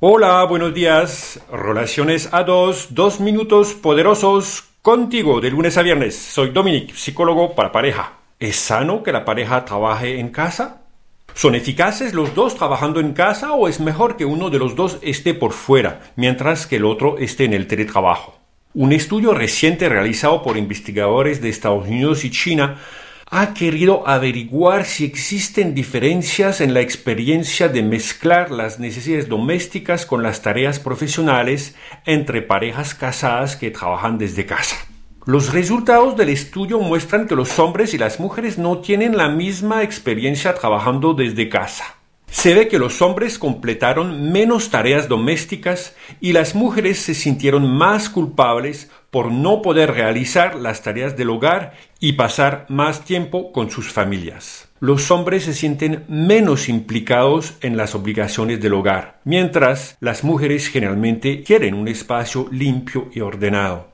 Hola, buenos días. Relaciones a dos, dos minutos poderosos contigo de lunes a viernes. Soy Dominic, psicólogo para pareja. ¿Es sano que la pareja trabaje en casa? ¿Son eficaces los dos trabajando en casa o es mejor que uno de los dos esté por fuera mientras que el otro esté en el teletrabajo? Un estudio reciente realizado por investigadores de Estados Unidos y China ha querido averiguar si existen diferencias en la experiencia de mezclar las necesidades domésticas con las tareas profesionales entre parejas casadas que trabajan desde casa. Los resultados del estudio muestran que los hombres y las mujeres no tienen la misma experiencia trabajando desde casa. Se ve que los hombres completaron menos tareas domésticas y las mujeres se sintieron más culpables por no poder realizar las tareas del hogar y pasar más tiempo con sus familias. Los hombres se sienten menos implicados en las obligaciones del hogar, mientras las mujeres generalmente quieren un espacio limpio y ordenado.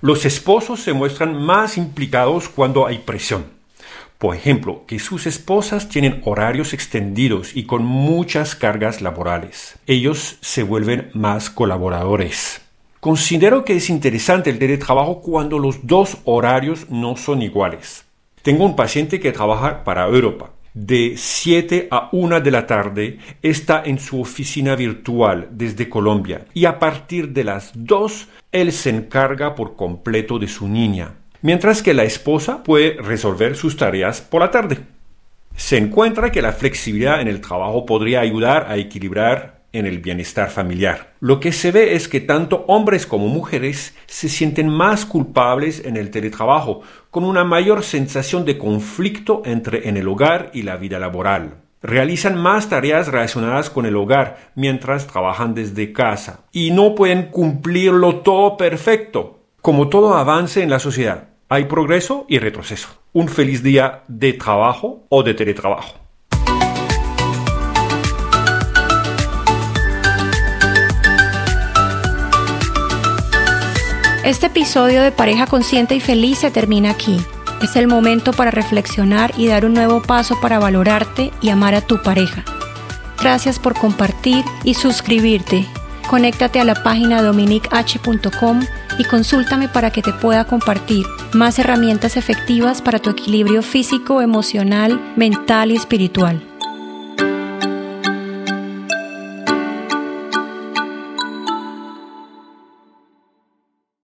Los esposos se muestran más implicados cuando hay presión. Por ejemplo, que sus esposas tienen horarios extendidos y con muchas cargas laborales. Ellos se vuelven más colaboradores. Considero que es interesante el teletrabajo cuando los dos horarios no son iguales. Tengo un paciente que trabaja para Europa. De 7 a 1 de la tarde está en su oficina virtual desde Colombia y a partir de las 2 él se encarga por completo de su niña mientras que la esposa puede resolver sus tareas por la tarde. Se encuentra que la flexibilidad en el trabajo podría ayudar a equilibrar en el bienestar familiar. Lo que se ve es que tanto hombres como mujeres se sienten más culpables en el teletrabajo, con una mayor sensación de conflicto entre en el hogar y la vida laboral. Realizan más tareas relacionadas con el hogar mientras trabajan desde casa y no pueden cumplirlo todo perfecto como todo avance en la sociedad, hay progreso y retroceso. Un feliz día de trabajo o de teletrabajo. Este episodio de Pareja Consciente y Feliz se termina aquí. Es el momento para reflexionar y dar un nuevo paso para valorarte y amar a tu pareja. Gracias por compartir y suscribirte. Conéctate a la página dominich.com y consúltame para que te pueda compartir más herramientas efectivas para tu equilibrio físico, emocional, mental y espiritual.